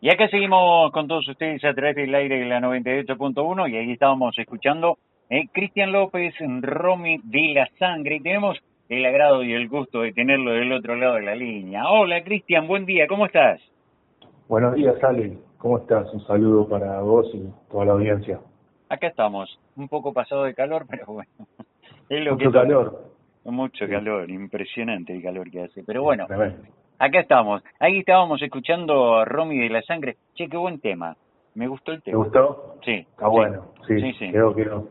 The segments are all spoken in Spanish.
Y acá seguimos con todos ustedes a través del aire de la 98.1 y ahí estábamos escuchando eh, Cristian López, Romy de la Sangre y tenemos el agrado y el gusto de tenerlo del otro lado de la línea. Hola Cristian, buen día, ¿cómo estás? Buenos días Ale, ¿cómo estás? Un saludo para vos y toda la audiencia. Acá estamos, un poco pasado de calor, pero bueno. Es lo Mucho calor. Mucho calor, impresionante el calor que hace. Pero bueno, acá estamos. Ahí estábamos escuchando a Romy de la Sangre. Che, qué buen tema. Me gustó el tema. ¿Te gustó? Sí. Está bueno, sí. sí, sí. Quedó, quedó.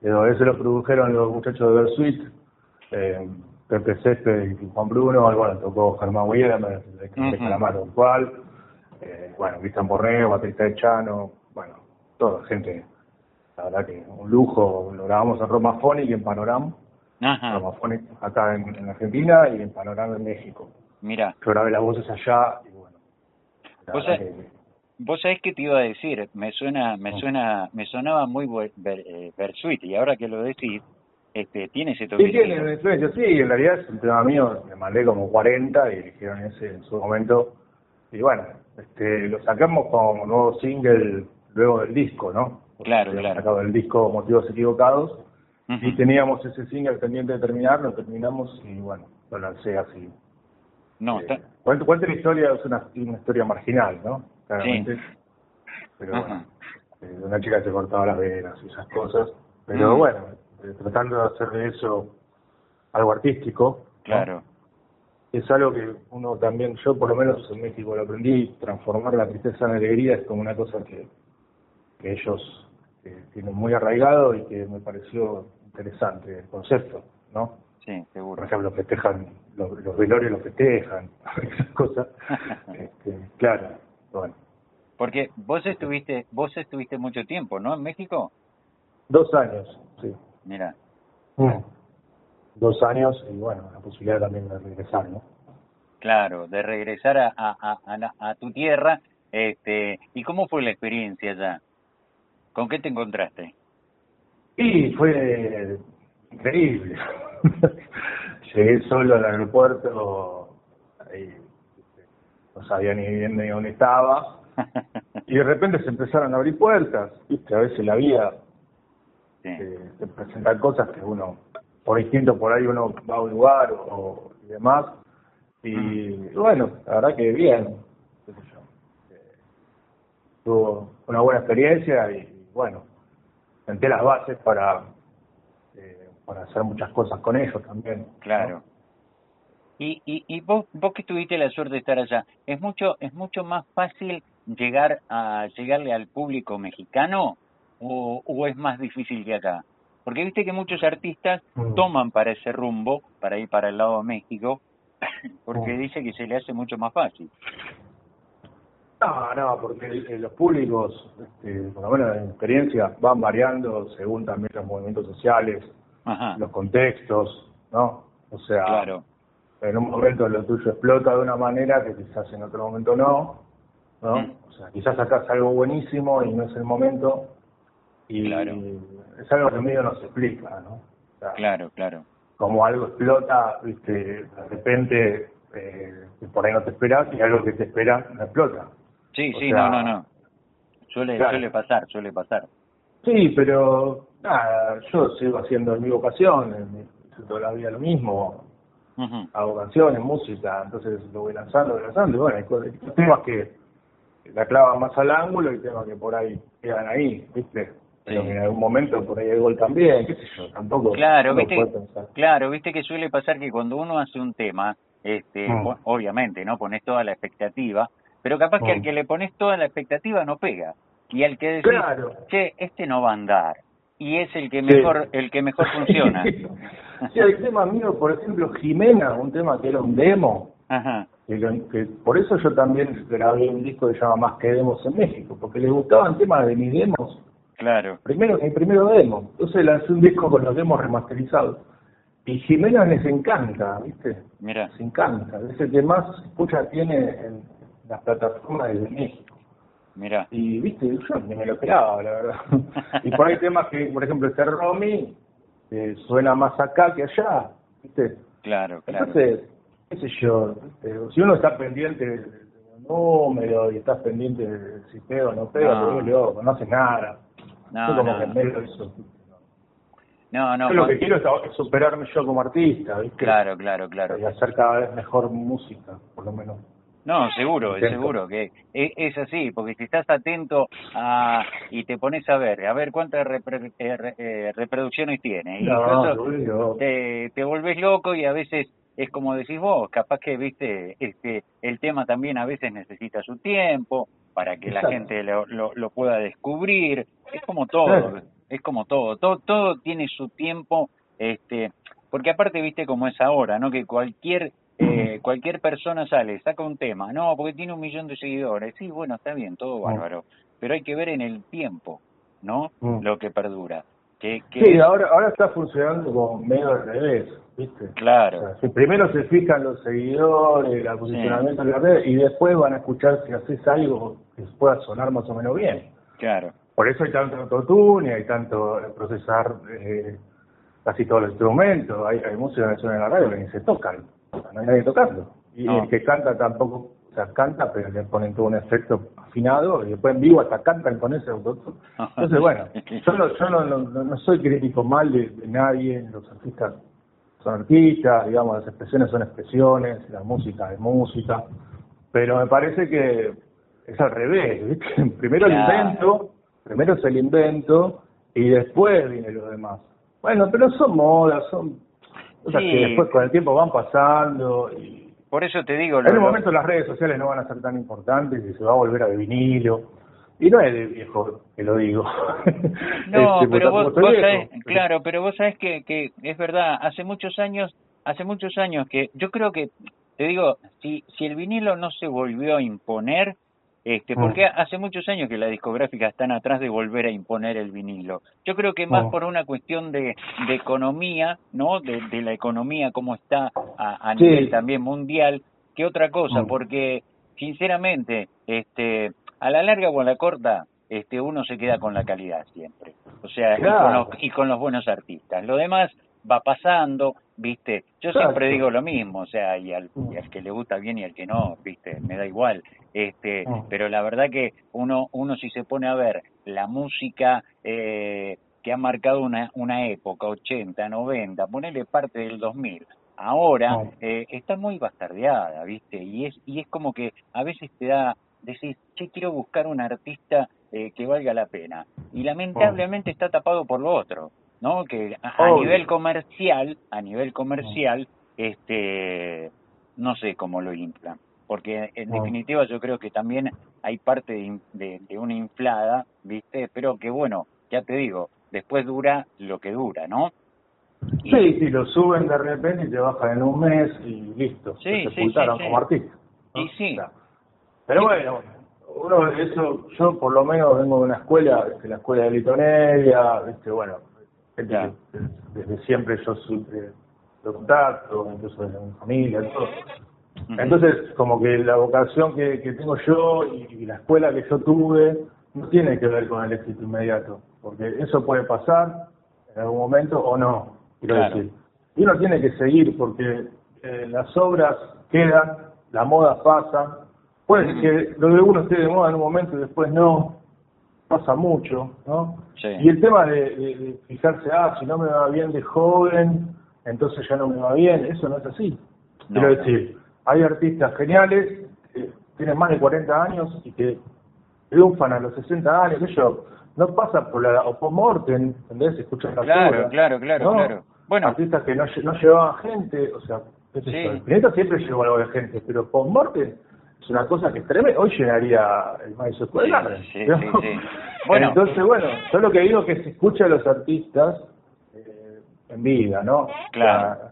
quedó. Eso lo produjeron los muchachos de Versuit, eh, Pepe Céspedes y Juan Bruno. Bueno, tocó Germán Huida, Calamaro cual. Eh, bueno, Cristian Borrego, baterista de Chano. Bueno, toda gente la verdad que un lujo, lo grabamos en Roma Phonic y en Panorama. Ajá. Roma Phonic acá en, Argentina y en Panorama en México. Mira. Yo grabé las voces allá y bueno. ¿Vos, ¿Vos sabés qué te iba a decir? Me suena, me suena, me sonaba muy ver, eh, y ahora que lo decís, este, tiene ese toque. Sí, tiene influencia, sí, en realidad es un tema mío, me mandé como 40 y dijeron ese en su momento. Y bueno, este, lo sacamos como nuevo single luego del disco, ¿no? Claro, claro. sacado el disco Motivos Equivocados y teníamos ese single pendiente de terminar, lo terminamos y bueno, lo lancé así. No, eh, cuenta, la historia, es una, una historia marginal, ¿no? Claramente. Pero bueno, eh, una chica se cortaba las venas y esas cosas. Pero bueno, eh, tratando de hacer de eso algo artístico. Claro. Es algo que uno también, yo por lo menos en México lo aprendí, transformar la tristeza en alegría es como una cosa que, que ellos que tienen muy arraigado y que me pareció interesante el concepto, ¿no? Sí, seguro. Por ejemplo, festejan, los, los velorios los festejan, esas cosas. este, claro, bueno. Porque vos estuviste, vos estuviste mucho tiempo, ¿no? En México. Dos años, sí. Mira. Mm. Dos años y bueno, la posibilidad también de regresar, ¿no? Claro, de regresar a, a, a, a tu tierra. Este, ¿Y cómo fue la experiencia allá? ¿Con qué te encontraste? Y fue increíble. Llegué solo al aeropuerto, ahí, no sabía ni bien ni dónde estaba, y de repente se empezaron a abrir puertas, viste, a veces la vida sí. eh, te presenta cosas que uno, por instinto por ahí uno va a un lugar o, y demás, y bueno, la verdad que bien. Eh, tuvo una buena experiencia y bueno, senté las bases para, eh, para hacer muchas cosas con ellos también. Claro. Y, y, y vos, vos que tuviste la suerte de estar allá, ¿es mucho, es mucho más fácil llegar a llegarle al público mexicano o, o es más difícil que acá? Porque viste que muchos artistas mm. toman para ese rumbo, para ir para el lado de México, porque mm. dice que se le hace mucho más fácil. No, no, porque los públicos, este, por lo menos en experiencia, van variando según también los movimientos sociales, los contextos, ¿no? O sea, claro. en un momento lo tuyo explota de una manera que quizás en otro momento no, ¿no? Mm. O sea, quizás sacas algo buenísimo y no es el momento, y es algo que medio no se explica, ¿no? claro, claro. Como algo explota, viste, de repente, eh, por ahí no te esperas y algo que te espera no explota. Sí, sí, no, no, no. Suele, suele pasar, suele pasar. Sí, pero nada, yo sigo haciendo mi vocación, toda la vida lo mismo. Hago canciones, música, entonces lo voy lanzando, voy lanzando. Y bueno, hay, temas que la clavan más al ángulo y temas que por ahí quedan ahí, ¿viste? Pero en algún momento por ahí hay gol también, qué sé yo, tampoco. Claro, viste, claro, viste que suele pasar que cuando uno hace un tema, este, mm. obviamente, ¿no? Pones toda la expectativa, pero capaz que al mm. que le pones toda la expectativa no pega. Y al que decís, che, este no va a andar. Y es el que mejor el que mejor funciona. sí, el tema mío, por ejemplo, Jimena, un tema que era un demo. Ajá. Que, por eso yo también grabé un disco que se llama Más que Demos en México, porque les gustaban temas de mis demos. Claro. Primero, mi primero demo. Entonces lancé un disco con los demos remasterizados. Y Jimena les encanta, ¿viste? Mira. Les encanta. Es el que más escucha tiene en, las plataformas de México. Mira. Y viste, yo ni me lo esperaba, la verdad. y por ahí temas que, por ejemplo, este Romy, eh, suena más acá que allá, ¿viste? Claro, claro. Entonces, qué sé yo, si uno está pendiente del número y estás pendiente de si pega o no pega, no, no, no hace nada. No, como que medio eso. No, no. Yo lo que quiero es superarme yo como artista, ¿viste? Claro, claro, claro. Y hacer cada vez mejor música, por lo menos. No, seguro, es seguro que es, así, porque si estás atento a y te pones a ver, a ver cuántas eh, eh, reproducciones tiene, y te, te volvés loco y a veces es como decís vos, capaz que viste este el tema también a veces necesita su tiempo para que la gente lo, lo, pueda descubrir, es como todo, es como todo, todo todo tiene su tiempo, este, porque aparte viste como es ahora, ¿no? Que cualquier eh, cualquier persona sale, saca un tema, no, porque tiene un millón de seguidores, sí, bueno, está bien, todo bárbaro, pero hay que ver en el tiempo, ¿no? Lo que perdura. Que, sí, ahora, ahora está funcionando como medio al revés, ¿viste? Claro. primero se fijan los seguidores, el posicionamiento de la red, y después van a escuchar si haces algo que pueda sonar más o menos bien. Claro. Por eso hay tanto autotune, hay tanto procesar eh, casi todos los instrumentos, hay, hay música que suena en la radio que ni se tocan, no hay nadie tocando. Y el que canta tampoco sea, canta, pero le ponen todo un efecto afinado y después en vivo hasta cantan con ese autotune. Entonces, bueno, yo, no, yo no, no, no soy crítico mal de, nadie, los artistas son artistas, digamos, las expresiones son expresiones, la música es música, pero me parece que es al revés, ¿viste? Primero el invento, primero es el invento y después viene lo demás. Bueno, pero son modas, son cosas que después con el tiempo van pasando y por eso te digo... en un momento las redes sociales no van a ser tan importantes y se va a volver a de vinilo. Y no es de viejo que lo digo. No, este, pero vos, sabés, claro, pero vos sabés que, que es verdad, hace muchos años, hace muchos años que yo creo que, te digo, si, si el vinilo no se volvió a imponer, este, mm. porque hace muchos años que las discográficas están atrás de volver a imponer el vinilo. Yo creo que más mm. por una cuestión de, de economía, ¿no? De, de, la economía como está a, a nivel también mundial, que otra cosa, mm. porque sinceramente, este, a la larga o a la corta, este, uno se queda con la calidad siempre. O sea, y, con los, y con los buenos artistas. Lo demás va pasando, ¿viste? Yo siempre digo lo mismo, o sea, y al, y al, que le gusta bien y al que no, ¿viste? Me da igual. Este, pero la verdad que uno uno si se pone a ver la música eh, que ha marcado una una época, 80, 90, ponele parte del 2000, ahora eh, está muy bastardeada, ¿viste? Y es y es como que a veces te da decís, "Che, quiero buscar un artista eh, que valga la pena." Y lamentablemente está tapado por lo otro. ¿No? Que a, nivel comercial, a nivel comercial, este, no sé cómo lo inflan, porque en definitiva yo creo que también hay parte de, de, una inflada, ¿viste? Pero que bueno, ya te digo, después dura lo que dura, ¿no? sí, sí, lo suben de repente y te bajan en un mes y listo, sí, se sepultaron como artista. Y sí. Pero bueno, uno eso, yo por lo menos vengo de una escuela, de la escuela de Litonelia, ¿viste? bueno, desde, siempre yo supe lo contacto, incluso desde mi familia, todo. Entonces, como que la vocación que, que tengo yo y, la escuela que yo tuve no tiene que ver con el éxito inmediato, porque eso puede pasar en algún momento o no, quiero decir. Y uno tiene que seguir porque eh, las obras quedan, la moda pasa, puede ser que lo de uno esté de moda en un momento y después no, pasa mucho, ¿no? Y el tema de, fijarse, ah, si no me va bien de joven, entonces ya no me va bien, eso no es así. Quiero decir, hay artistas geniales que tienen más de 40 años y que triunfan a los 60 años, ellos no pasa por la opomorten, ¿entendés? Escuchan la Claro, claro, claro, claro. Bueno, artistas que no, no llevaban gente, o sea, sí. el planeta siempre llevó algo de gente, pero post es una cosa que es tremenda. Hoy llegaría el. Sí, sí, sí, Bueno, Entonces, bueno, yo lo que digo es que se escucha a los artistas eh, en vida, ¿no? Claro.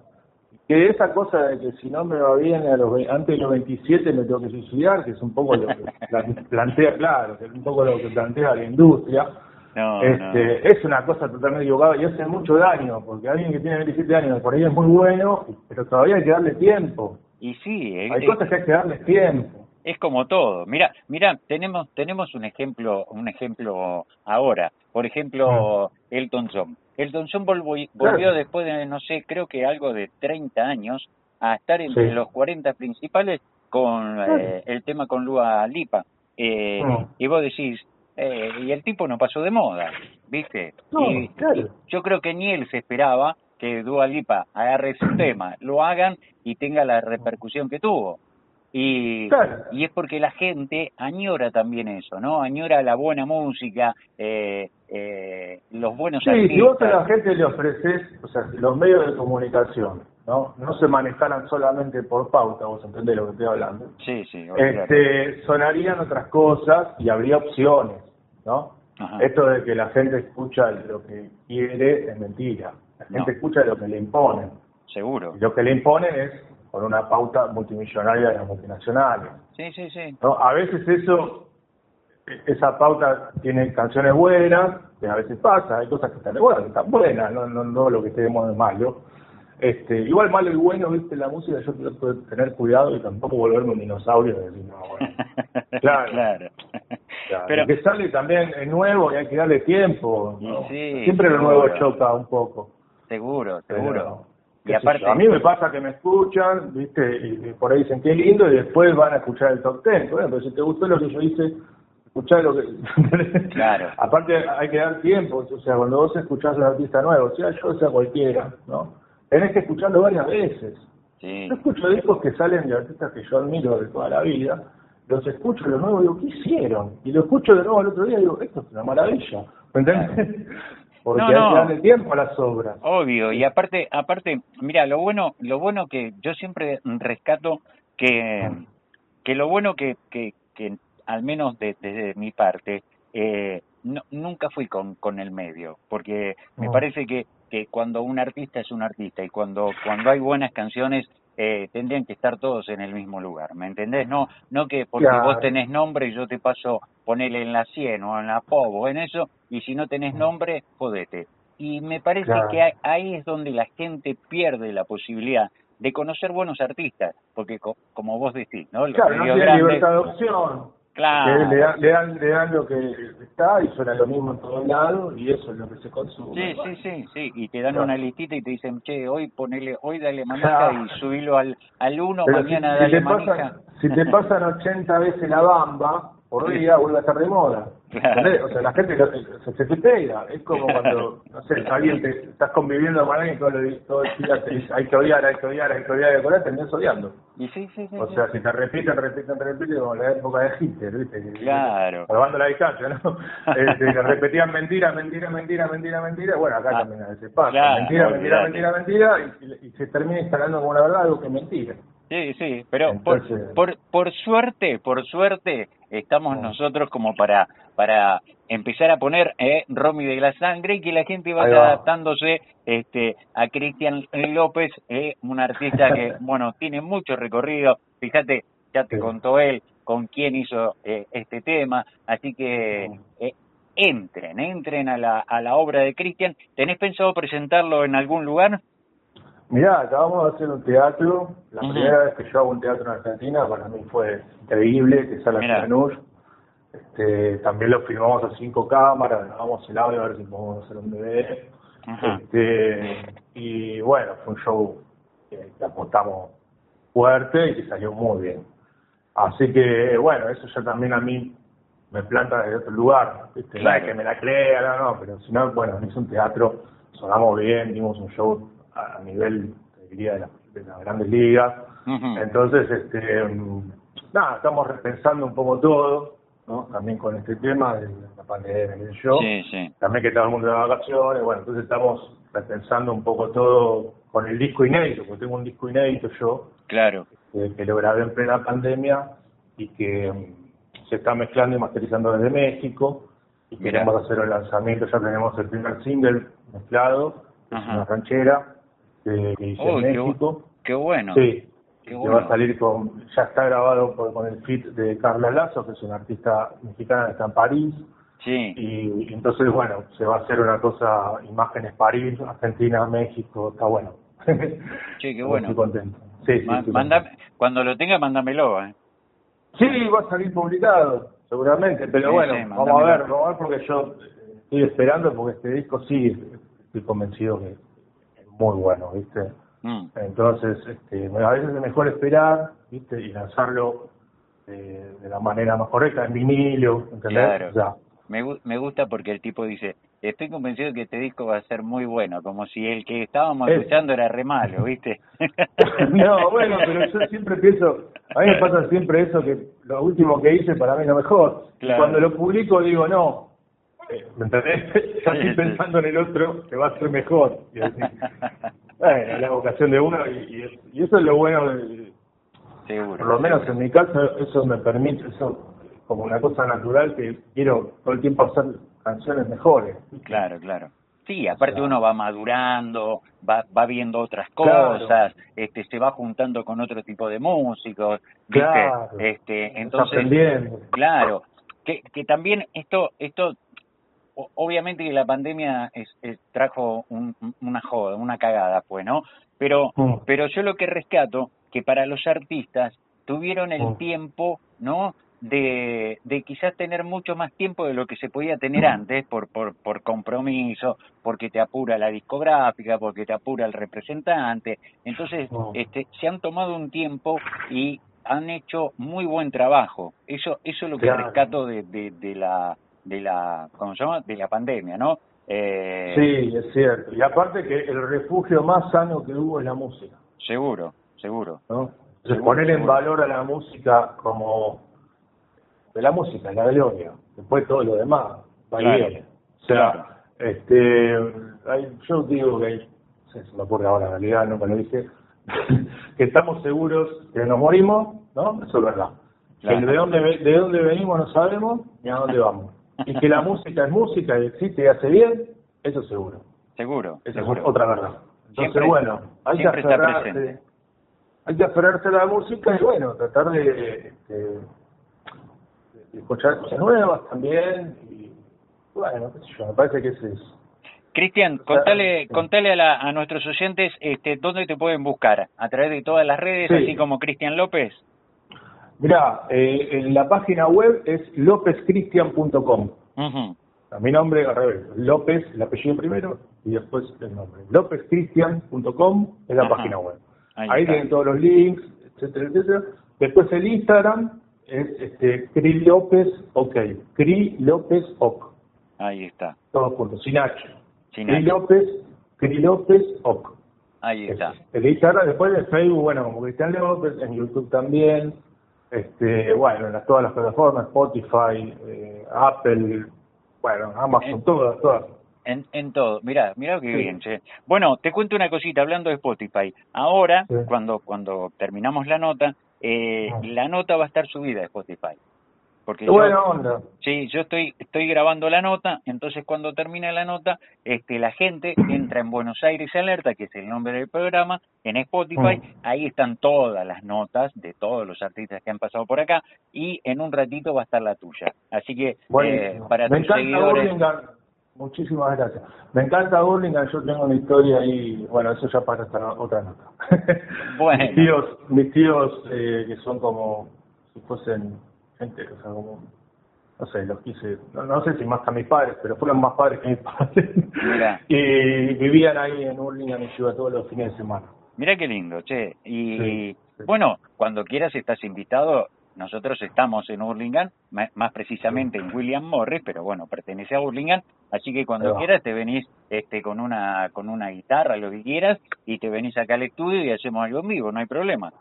que esa cosa de que si no me va bien a los, antes de los 27 me tengo que suicidar, que es un poco lo que plantea, claro, que es un poco lo que plantea la industria. No, este, Es una cosa totalmente equivocada y hace mucho daño, porque alguien que tiene 27 años por ahí es muy bueno, pero todavía hay que darle tiempo. Y sí, hay cosas que hay que darle tiempo. Es como todo. Mira, mira, tenemos tenemos un ejemplo un ejemplo ahora. Por ejemplo. Elton John. Elton John volvió, después de no sé, creo que algo de 30 años a estar entre los 40 principales con eh, el tema con Lua Lipa. Eh. Y vos decís, eh, y el tipo no pasó de moda, ¿viste? y, yo creo que ni él se esperaba que Dua Lipa agarre ese tema, lo hagan y tenga la repercusión que tuvo. Y, y es porque la gente añora también eso, ¿no? Añora la buena música, eh, eh, los buenos sí, si vos a la gente le ofreces, o sea, los medios de comunicación, ¿no? No se manejaran solamente por pauta, vos entendés lo que estoy hablando. Sí, sí. Este, sonarían otras cosas y habría opciones, ¿no? Esto de que la gente escucha lo que quiere es mentira. La gente escucha lo que le imponen. Seguro. Y lo que le imponen es con una pauta multimillonaria de las multinacionales. Sí, sí, sí. ¿No? A veces eso, esa pauta tiene canciones buenas, que a veces pasa, hay cosas que están buenas, están buenas, no, no, no lo que estemos de malo. Este, igual malo y bueno, viste, la música yo tengo que tener cuidado y tampoco volverme un dinosaurio y decir, no, bueno. Claro. claro. Pero que sale también es nuevo y hay que darle tiempo. Siempre lo nuevo choca un poco. Seguro, seguro. Y aparte, a mí me pasa que me escuchan, ¿viste? Y, por ahí dicen qué lindo y después van a escuchar el top ten. Bueno, pero si te gustó lo que yo hice, escuchá lo que. claro. aparte, hay que dar tiempo. O sea, cuando vos escuchás a un artista nuevo, o sea yo, sea cualquiera, ¿no? Tenés que escucharlo varias veces. Sí. Yo escucho discos que salen de artistas que yo admiro de toda la vida los escucho de nuevo y digo, ¿qué hicieron? Y lo escucho de nuevo el otro día y digo, esto es una maravilla. ¿Me entiendes? Porque hay que darle tiempo a las obras. Obvio, y aparte, aparte, mira, lo bueno, lo bueno que yo siempre rescato que, que lo bueno que, que, que al menos desde mi parte, eh, no, nunca fui con, con el medio, porque me parece que, que cuando un artista es un artista y cuando, cuando hay buenas canciones eh, tendrían que estar todos en el mismo lugar, ¿me entendés? No no que porque vos tenés nombre y yo te paso ponerle en la 100 o en la POV o en eso, y si no tenés nombre, jodete. Y me parece que ahí es donde la gente pierde la posibilidad de conocer buenos artistas, porque como vos decís, ¿no? claro, no tiene libertad de opción. Claro. Le, le, dan, le dan lo que está y suena lo mismo en todos lados y eso es lo que se consume. Sí, sí, sí, sí. Y te dan una listita y te dicen, che, hoy ponele, hoy dale manija y subilo al, al uno, mañana dale manija. si te pasan 80 veces la bamba, por día vuelve a estar de moda. O sea, la gente se, se pega. Es como cuando, no sé, alguien te estás conviviendo con alguien todo, todo el día te dice, hay que odiar, hay que odiar, hay que odiar, hay que odiar, terminas odiando. Y sí, sí, sí, o sea, si te repiten, repiten, repiten, como la época de Hitler, ¿viste? Claro. Salvando la distancia, ¿no? Este, repetían mentira, mentira, mentira, mentira, mentira. Bueno, acá ah, también a veces pasa. mentira, mentira, mentira, mentira, y, y, se termina instalando como la verdad algo que es mentira. Sí, sí, pero por, por, por suerte, por suerte, estamos nosotros como para para empezar a poner eh, Romy de la sangre y que la gente vaya adaptándose este a Cristian López, eh, un artista que bueno tiene mucho recorrido. Fíjate, ya te contó él con quién hizo eh, este tema, así que eh, entren, entren a la a la obra de Cristian. ¿Tenés pensado presentarlo en algún lugar? Mirá, acabamos de hacer un teatro. La primera vez que yo hago un teatro en Argentina, para mí fue increíble, que sale en Lanús. Este, también lo filmamos a cinco cámaras, grabamos el audio a ver si podemos hacer un DVD. Este, y bueno, fue un show que, apostamos fuerte y que salió muy bien. Así que bueno, eso ya también a mí me planta desde otro lugar. ¿viste? No es que me la crea, no, no, pero si no, bueno, es un teatro, sonamos bien, dimos un show a nivel, diría, de, la, de las grandes ligas. Entonces, este, nada, estamos repensando un poco todo, ¿no? También con este tema de la pandemia, del show. También que todo el mundo de vacaciones, bueno, entonces estamos repensando un poco todo con el disco inédito, porque tengo un disco inédito yo. Claro. Que, lo grabé en plena pandemia y que mm, se está mezclando y masterizando desde México. Y queremos hacer el lanzamiento, ya tenemos el primer single mezclado, es una ranchera, que, hice en México. Qué, bueno. Sí, que va a salir con, ya está grabado con el fit de Carla Lazo, que es una artista mexicana que está en París. Sí. Y, entonces, bueno, se va a hacer una cosa, imágenes París, Argentina, México, está bueno. Sí, qué bueno. Estoy contento. Sí, sí, cuando lo tenga, mándamelo, ¿eh? Sí, va a salir publicado, seguramente, pero bueno, vamos a ver, vamos a ver porque yo estoy esperando porque este disco sí, estoy convencido que muy bueno, ¿viste? Mm. Entonces, este, a veces es mejor esperar, ¿viste? Y lanzarlo eh, de la manera más correcta, en vinilo, ¿entendés? Claro. Me, me gusta porque el tipo dice, estoy convencido que este disco va a ser muy bueno, como si el que estábamos escuchando era re malo, ¿viste? no, bueno, pero yo siempre pienso, a mí me pasa siempre eso, que lo último que hice para mí es lo mejor. Cuando lo publico digo, no, eh, ¿me entendés? estoy pensando en el otro que va a ser mejor. Y así. bueno, la vocación de uno y, y, eso es lo bueno, de, Seguro. por lo menos en mi caso, eso me permite, eso como una cosa natural que quiero todo el tiempo hacer canciones mejores. Claro, claro. Sí, aparte uno va madurando, va, va viendo otras cosas, este, se va juntando con otro tipo de músicos, Claro. Este, entonces, claro, que, que también esto, esto, obviamente que la pandemia es, trajo una joda, una cagada, pues, ¿no? Pero, mm. pero yo lo que rescato que para los artistas tuvieron el mm. tiempo, ¿no? de, de quizás tener mucho más tiempo de lo que se podía tener antes por, por, por compromiso, porque te apura la discográfica, porque te apura el representante. Entonces, este, se han tomado un tiempo y han hecho muy buen trabajo. Eso, eso es lo que rescato de, de, de la, de la, ¿cómo se llama? De la pandemia, ¿no? Eh... Sí, es cierto. Y aparte que el refugio más sano que hubo es la música. Seguro, seguro. ¿No? poner en valor a la música como de la música, la gloria. Después todo lo demás va bien. O sea, este, hay, yo digo que hay, no sé si me ocurre ahora en realidad, no me lo dije, que estamos seguros que nos morimos, ¿no? Eso es verdad. Que de dónde, de dónde venimos no sabemos ni a dónde vamos. Y que la música es música y existe y hace bien, eso seguro. Seguro. Esa es otra verdad. Entonces, bueno, hay que aferrarse, hay que aferrarse a la música y bueno, tratar de, de escuchar cosas nuevas también. Y bueno, me parece que ese es. Cristian, contale, contale a, la, a nuestros oyentes este, dónde te pueden buscar, a través de todas las redes, así como Cristian López. Mira, eh, en la página web es lopezcristian.com. A mi nombre al revés, López, el apellido primero y después el nombre. lopezcristian.com es la página web. Ahí, tienen todos los links, etcétera, etcétera. Después el Instagram, es este, Cri López OK. Cri López OK. Ahí está. Todos juntos, sin H. Sin Cri López, Cri López OK. Ahí está. El Instagram, después de Facebook, bueno, como Cristian López, en YouTube también. Este, bueno, en todas las plataformas, Spotify, eh, Apple, bueno, Amazon, todas, todas. En, en todo, mira, mira qué bien, che. Bueno, te cuento una cosita hablando de Spotify. Ahora, cuando cuando terminamos la nota, eh, ah. la nota va a estar subida a Spotify. Porque yo, Sí, yo estoy estoy grabando la nota, entonces cuando termina la nota, este la gente entra en Buenos Aires Alerta, que es el nombre del programa, en Spotify, mm. ahí están todas las notas de todos los artistas que han pasado por acá y en un ratito va a estar la tuya. Así que eh, para tus seguidores Muchísimas gracias. Me encanta Burlingame, yo tengo una historia ahí, bueno, eso ya para esta otra nota. Bueno. mis tíos, mis tíos eh, que son como si fuesen gente, o sea, como, no sé, los quise, no, sé si más que mis padres, pero fueron más padres que mis padres. y vivían ahí en Burlingame y todos los fines de semana. Mira qué lindo, che. Y bueno, cuando quieras estás invitado nosotros estamos en Hurlingham, más precisamente en William Morris, pero bueno, pertenece a Hurlingham, así que cuando quieras te venís este con una con una guitarra, lo que quieras, y te venís acá al estudio y hacemos algo en vivo, no hay problema.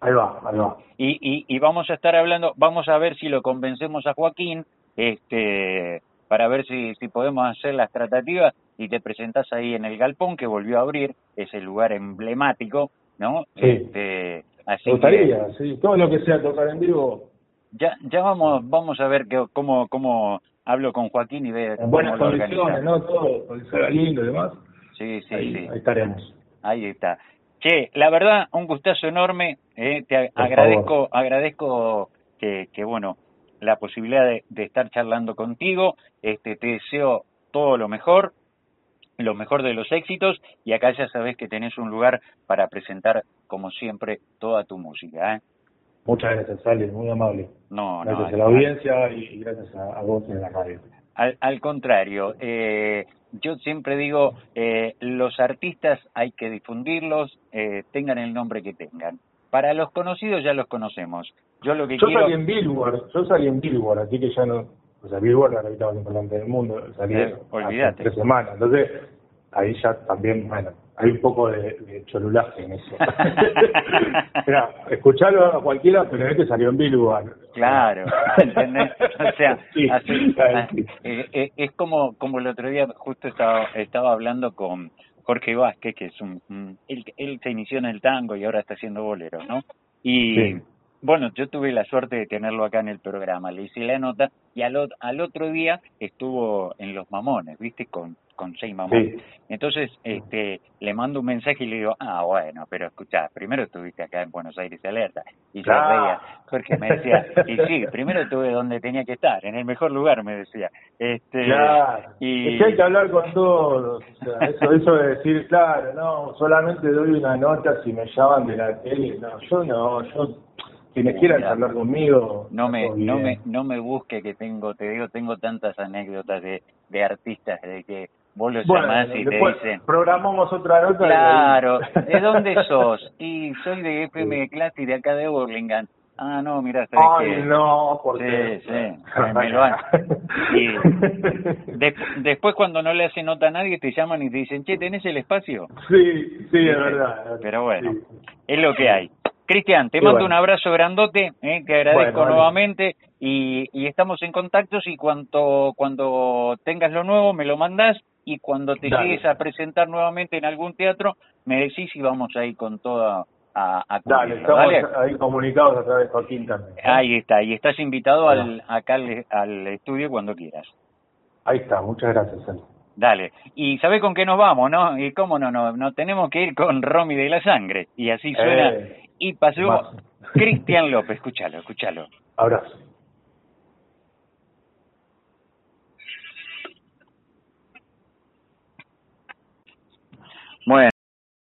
Ahí va, ahí va. Y, y, y vamos a estar hablando, vamos a ver si lo convencemos a Joaquín, este para ver si, si podemos hacer las tratativas y te presentás ahí en el galpón que volvió a abrir, ese lugar emblemático, ¿no? Sí. Este, Así gustaría, sí, todo lo que sea tocar en vivo. Ya, ya vamos, vamos a ver que, cómo, cómo hablo con Joaquín y ver en buenas condiciones, ¿no? Todo, que lindo y demás. Sí, sí, ahí, sí. Ahí estaremos. Ahí está. Che, la verdad, un gustazo enorme. Eh, te agradezco, agradezco que, que, bueno, la posibilidad de, de estar charlando contigo. Este, te deseo todo lo mejor lo mejor de los éxitos y acá ya sabes que tenés un lugar para presentar como siempre toda tu música. ¿eh? Muchas gracias, Sally, muy amable. No, gracias a la audiencia y, gracias a, vos en la radio. Al, al contrario, eh, yo siempre digo, eh, los artistas hay que difundirlos, eh, tengan el nombre que tengan. Para los conocidos ya los conocemos. Yo lo que yo quiero... salí en Billboard, yo salí en Billboard, así que ya no, o sea, Billboard la revista más importante del mundo, salí eh, olvídate. tres semanas, entonces ahí ya también, bueno, hay un poco de, de cholulaje en eso. Mira, escucharlo a cualquiera, pero este salió en Billboard. Claro, ¿entendés? O sea, así, eh, eh, es como como el otro día justo estaba estaba hablando con Jorge Vázquez, que es un, él, él se inició en el tango y ahora está haciendo boleros, ¿no? Y bueno, yo tuve la suerte de tenerlo acá en el programa, le hice la nota y al, al otro día estuvo en Los Mamones, ¿viste? Con, con seis. Entonces, este, le mando un mensaje y le digo, ah, bueno, pero escuchá, primero estuviste acá en Buenos Aires Alerta. Y yo reía, Jorge me decía, y sí, primero estuve donde tenía que estar, en el mejor lugar, me decía. Este, claro, y... es que hay que hablar con todos, o sea, eso, eso de decir, claro, no, solamente doy una nota si me llaman de la tele, no, yo no, yo quienes quieran hablar conmigo. No me, no me, no me busque que tengo, te digo, tengo tantas anécdotas de, de artistas de que vos los llamás y te dicen. Programamos otra nota. Claro, ¿de dónde sos? Y soy de FM de clase y de acá de Burlingame. Ah, no, mira, Ay, no, porque... Sí, sí, me lo han... Y después cuando no le hace nota a nadie te llaman y te dicen, che, ¿tenés el espacio? Sí, sí, es verdad. Pero bueno, es lo que hay. Cristian, te mando un abrazo grandote, eh, te agradezco nuevamente y, y, estamos en contacto y cuando, cuando tengas lo nuevo me lo mandas y cuando te llegues a presentar nuevamente en algún teatro me decís y vamos ahí con toda a, a Dale, estamos ahí comunicados a través de Joaquín también. Ahí está, y estás invitado al, acá al, estudio cuando quieras. Ahí está, muchas gracias, Dale, y ¿sabés con qué nos vamos, no? Y cómo no, no, no tenemos que ir con Romy de la Sangre, y así suena, eh, y pasó Cristian López, escúchalo, escúchalo. Abrazo.